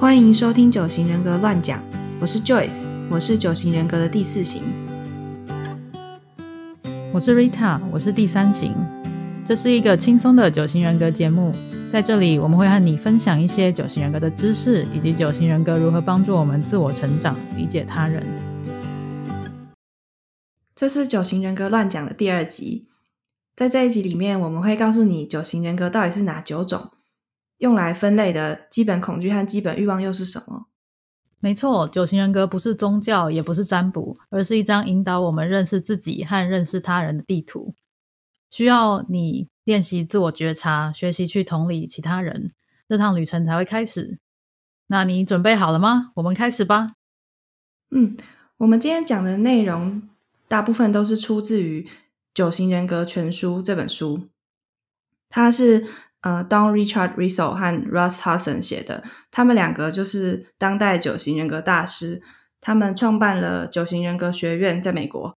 欢迎收听九型人格乱讲，我是 Joyce，我是九型人格的第四型。我是 Rita，我是第三型。这是一个轻松的九型人格节目，在这里我们会和你分享一些九型人格的知识，以及九型人格如何帮助我们自我成长、理解他人。这是九型人格乱讲的第二集，在这一集里面，我们会告诉你九型人格到底是哪九种，用来分类的基本恐惧和基本欲望又是什么。没错，九型人格不是宗教，也不是占卜，而是一张引导我们认识自己和认识他人的地图。需要你练习自我觉察，学习去同理其他人，这趟旅程才会开始。那你准备好了吗？我们开始吧。嗯，我们今天讲的内容大部分都是出自于《九型人格全书》这本书，它是。呃，Don Richard Riesel 和 Russ Hudson 写的，他们两个就是当代九型人格大师。他们创办了九型人格学院，在美国。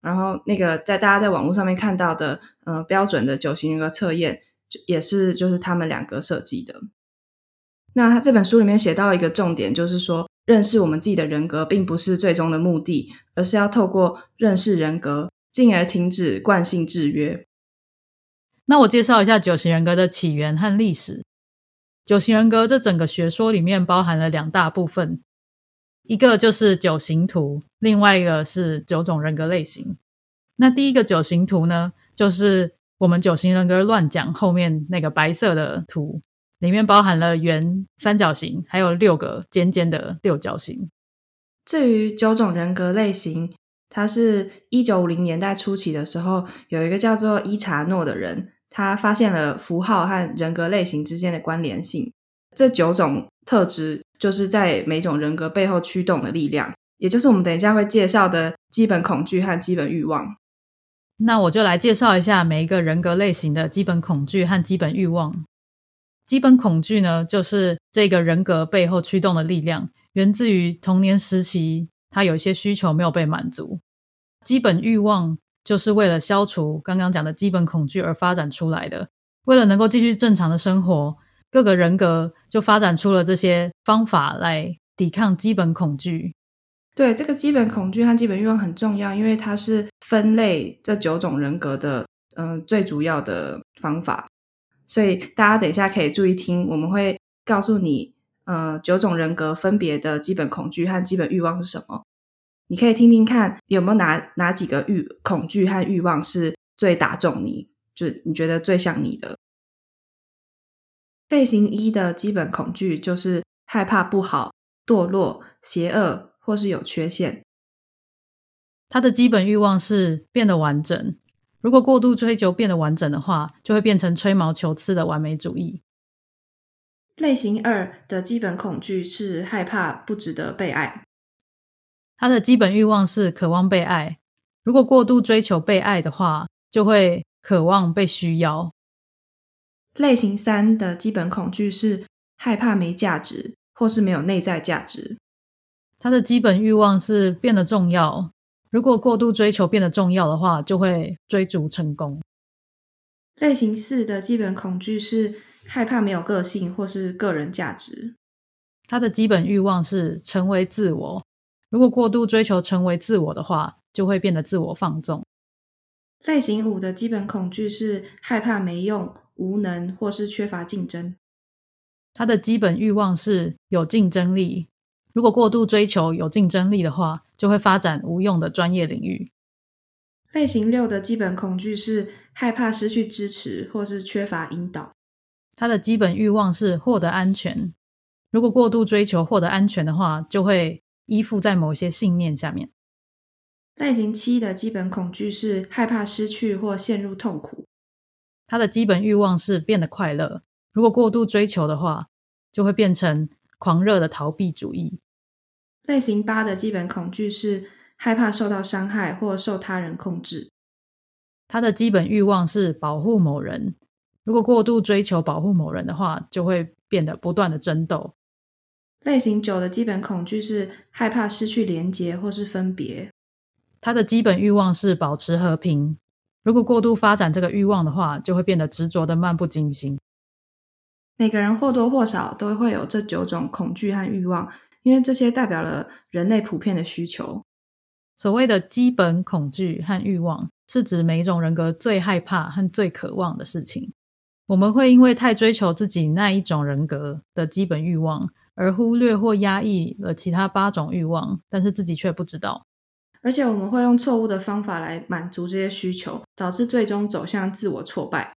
然后，那个在大家在网络上面看到的，呃，标准的九型人格测验，就也是就是他们两个设计的。那他这本书里面写到一个重点，就是说，认识我们自己的人格，并不是最终的目的，而是要透过认识人格，进而停止惯性制约。那我介绍一下九型人格的起源和历史。九型人格这整个学说里面包含了两大部分，一个就是九型图，另外一个是九种人格类型。那第一个九型图呢，就是我们九型人格乱讲后面那个白色的图，里面包含了圆、三角形，还有六个尖尖的六角形。至于九种人格类型，他是一九五零年代初期的时候，有一个叫做伊查诺的人，他发现了符号和人格类型之间的关联性。这九种特质就是在每种人格背后驱动的力量，也就是我们等一下会介绍的基本恐惧和基本欲望。那我就来介绍一下每一个人格类型的基本恐惧和基本欲望。基本恐惧呢，就是这个人格背后驱动的力量，源自于童年时期。他有一些需求没有被满足，基本欲望就是为了消除刚刚讲的基本恐惧而发展出来的。为了能够继续正常的生活，各个人格就发展出了这些方法来抵抗基本恐惧。对，这个基本恐惧和基本欲望很重要，因为它是分类这九种人格的嗯最主要的方法。所以大家等一下可以注意听，我们会告诉你。呃，九种人格分别的基本恐惧和基本欲望是什么？你可以听听看，有没有哪哪几个欲恐惧和欲望是最打中你，就你觉得最像你的类型一的基本恐惧就是害怕不好、堕落、邪恶或是有缺陷。他的基本欲望是变得完整，如果过度追求变得完整的话，就会变成吹毛求疵的完美主义。类型二的基本恐惧是害怕不值得被爱，他的基本欲望是渴望被爱。如果过度追求被爱的话，就会渴望被需要。类型三的基本恐惧是害怕没价值或是没有内在价值，他的基本欲望是变得重要。如果过度追求变得重要的话，就会追逐成功。类型四的基本恐惧是。害怕没有个性或是个人价值，他的基本欲望是成为自我。如果过度追求成为自我的话，就会变得自我放纵。类型五的基本恐惧是害怕没用、无能或是缺乏竞争。他的基本欲望是有竞争力。如果过度追求有竞争力的话，就会发展无用的专业领域。类型六的基本恐惧是害怕失去支持或是缺乏引导。他的基本欲望是获得安全。如果过度追求获得安全的话，就会依附在某些信念下面。类型七的基本恐惧是害怕失去或陷入痛苦。他的基本欲望是变得快乐。如果过度追求的话，就会变成狂热的逃避主义。类型八的基本恐惧是害怕受到伤害或受他人控制。他的基本欲望是保护某人。如果过度追求保护某人的话，就会变得不断的争斗。类型九的基本恐惧是害怕失去连结或是分别。他的基本欲望是保持和平。如果过度发展这个欲望的话，就会变得执着的漫不经心。每个人或多或少都会有这九种恐惧和欲望，因为这些代表了人类普遍的需求。所谓的基本恐惧和欲望，是指每一种人格最害怕和最渴望的事情。我们会因为太追求自己那一种人格的基本欲望，而忽略或压抑了其他八种欲望，但是自己却不知道。而且我们会用错误的方法来满足这些需求，导致最终走向自我挫败。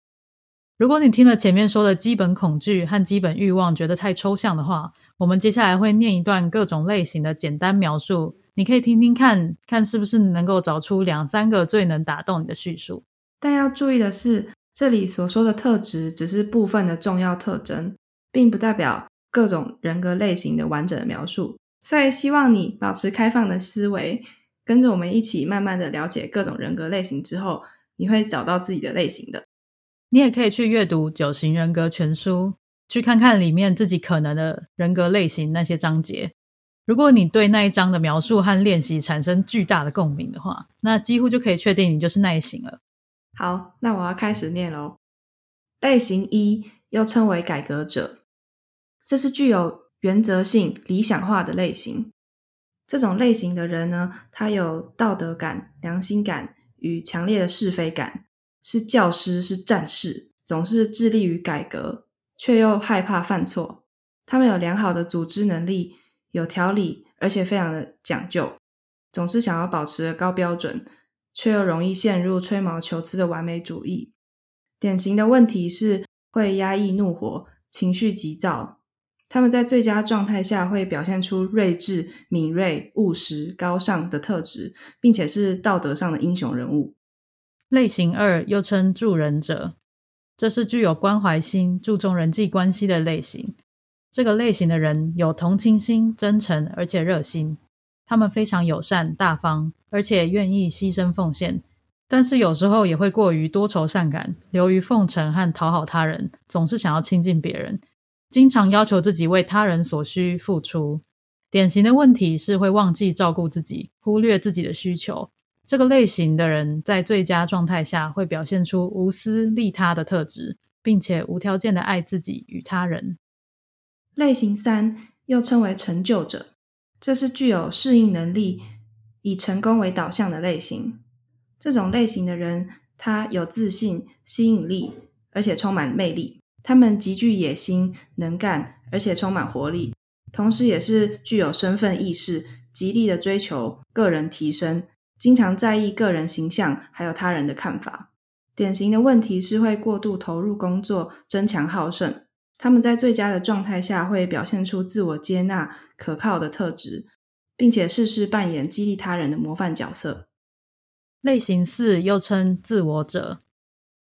如果你听了前面说的基本恐惧和基本欲望觉得太抽象的话，我们接下来会念一段各种类型的简单描述，你可以听听看看是不是能够找出两三个最能打动你的叙述。但要注意的是，这里所说的特质只是部分的重要特征，并不代表各种人格类型的完整的描述。所以，希望你保持开放的思维，跟着我们一起慢慢的了解各种人格类型之后，你会找到自己的类型的。你也可以去阅读《九型人格全书》，去看看里面自己可能的人格类型那些章节。如果你对那一章的描述和练习产生巨大的共鸣的话，那几乎就可以确定你就是那一型了。好，那我要开始念喽。类型一又称为改革者，这是具有原则性、理想化的类型。这种类型的人呢，他有道德感、良心感与强烈的是非感。是教师，是战士，总是致力于改革，却又害怕犯错。他们有良好的组织能力，有条理，而且非常的讲究，总是想要保持高标准，却又容易陷入吹毛求疵的完美主义。典型的问题是会压抑怒火，情绪急躁。他们在最佳状态下会表现出睿智、敏锐、务实、高尚的特质，并且是道德上的英雄人物。类型二又称助人者，这是具有关怀心、注重人际关系的类型。这个类型的人有同情心、真诚而且热心，他们非常友善、大方，而且愿意牺牲奉献。但是有时候也会过于多愁善感，流于奉承和讨好他人，总是想要亲近别人，经常要求自己为他人所需付出。典型的问题是会忘记照顾自己，忽略自己的需求。这个类型的人在最佳状态下会表现出无私利他的特质，并且无条件的爱自己与他人。类型三又称为成就者，这是具有适应能力、以成功为导向的类型。这种类型的人，他有自信、吸引力，而且充满魅力。他们极具野心、能干，而且充满活力，同时也是具有身份意识，极力的追求个人提升。经常在意个人形象，还有他人的看法。典型的问题是会过度投入工作，争强好胜。他们在最佳的状态下会表现出自我接纳、可靠的特质，并且事事扮演激励他人的模范角色。类型四又称自我者，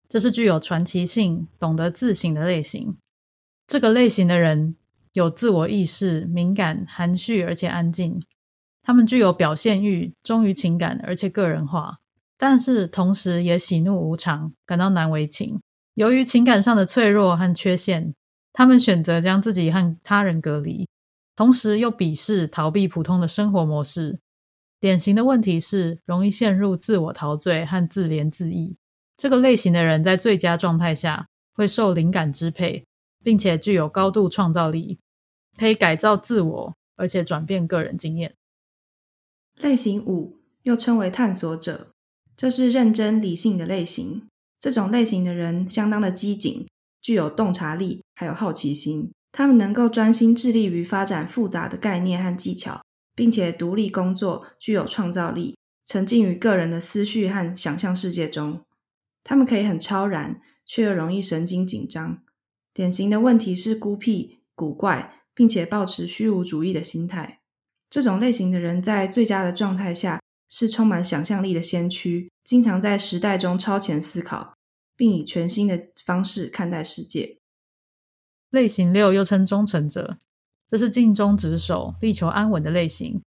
这是具有传奇性、懂得自省的类型。这个类型的人有自我意识、敏感、含蓄，而且安静。他们具有表现欲，忠于情感，而且个人化，但是同时也喜怒无常，感到难为情。由于情感上的脆弱和缺陷，他们选择将自己和他人隔离，同时又鄙视逃避普通的生活模式。典型的问题是容易陷入自我陶醉和自怜自艾。这个类型的人在最佳状态下会受灵感支配，并且具有高度创造力，可以改造自我，而且转变个人经验。类型五又称为探索者，这是认真理性的类型。这种类型的人相当的机警，具有洞察力，还有好奇心。他们能够专心致力于发展复杂的概念和技巧，并且独立工作，具有创造力，沉浸于个人的思绪和想象世界中。他们可以很超然，却又容易神经紧张。典型的问题是孤僻、古怪，并且抱持虚无主义的心态。这种类型的人在最佳的状态下是充满想象力的先驱，经常在时代中超前思考，并以全新的方式看待世界。类型六又称忠诚者，这是尽忠职守、力求安稳的类型。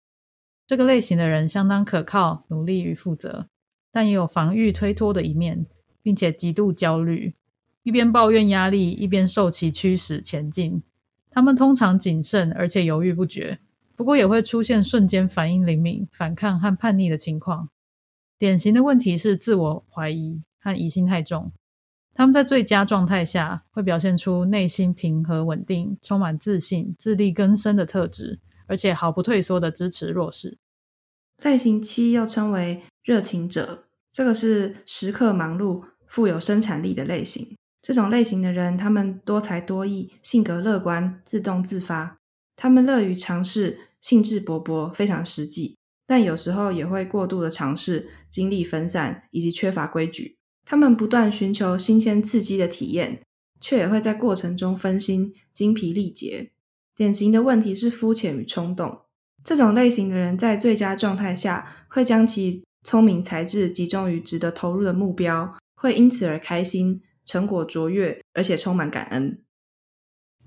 这个类型的人相当可靠、努力与负责，但也有防御推脱的一面，并且极度焦虑，一边抱怨压力，一边受其驱使前进。他们通常谨慎而且犹豫不决。不过也会出现瞬间反应灵敏、反抗和叛逆的情况。典型的问题是自我怀疑和疑心太重。他们在最佳状态下会表现出内心平和稳定、充满自信、自力更生的特质，而且毫不退缩的支持弱势。类型七又称为热情者，这个是时刻忙碌、富有生产力的类型。这种类型的人，他们多才多艺，性格乐观，自动自发。他们乐于尝试，兴致勃勃，非常实际。但有时候也会过度的尝试，精力分散，以及缺乏规矩。他们不断寻求新鲜刺激的体验，却也会在过程中分心、精疲力竭。典型的问题是肤浅与冲动。这种类型的人在最佳状态下，会将其聪明才智集中于值得投入的目标，会因此而开心，成果卓越，而且充满感恩。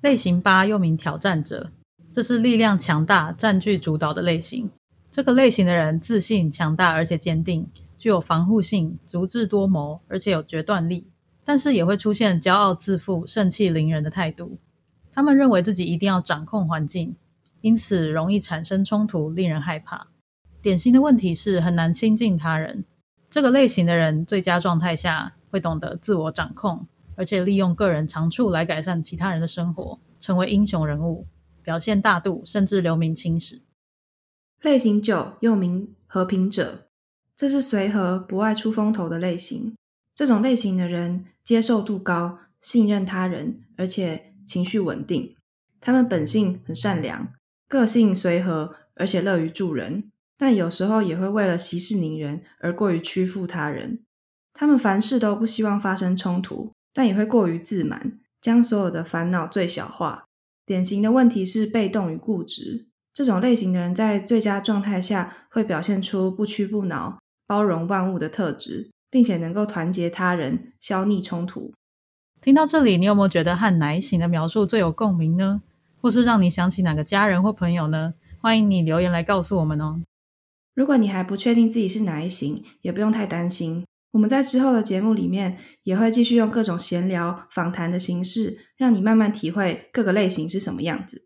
类型八又名挑战者，这是力量强大、占据主导的类型。这个类型的人自信、强大，而且坚定。具有防护性，足智多谋，而且有决断力，但是也会出现骄傲自负、盛气凌人的态度。他们认为自己一定要掌控环境，因此容易产生冲突，令人害怕。典型的问题是很难亲近他人。这个类型的人最佳状态下会懂得自我掌控，而且利用个人长处来改善其他人的生活，成为英雄人物，表现大度，甚至留名青史。类型九又名和平者。这是随和、不爱出风头的类型。这种类型的人接受度高，信任他人，而且情绪稳定。他们本性很善良，个性随和，而且乐于助人。但有时候也会为了息事宁人而过于屈服他人。他们凡事都不希望发生冲突，但也会过于自满，将所有的烦恼最小化。典型的问题是被动与固执。这种类型的人在最佳状态下会表现出不屈不挠。包容万物的特质，并且能够团结他人，消弭冲突。听到这里，你有没有觉得和哪一型的描述最有共鸣呢？或是让你想起哪个家人或朋友呢？欢迎你留言来告诉我们哦。如果你还不确定自己是哪一型，也不用太担心。我们在之后的节目里面也会继续用各种闲聊、访谈的形式，让你慢慢体会各个类型是什么样子。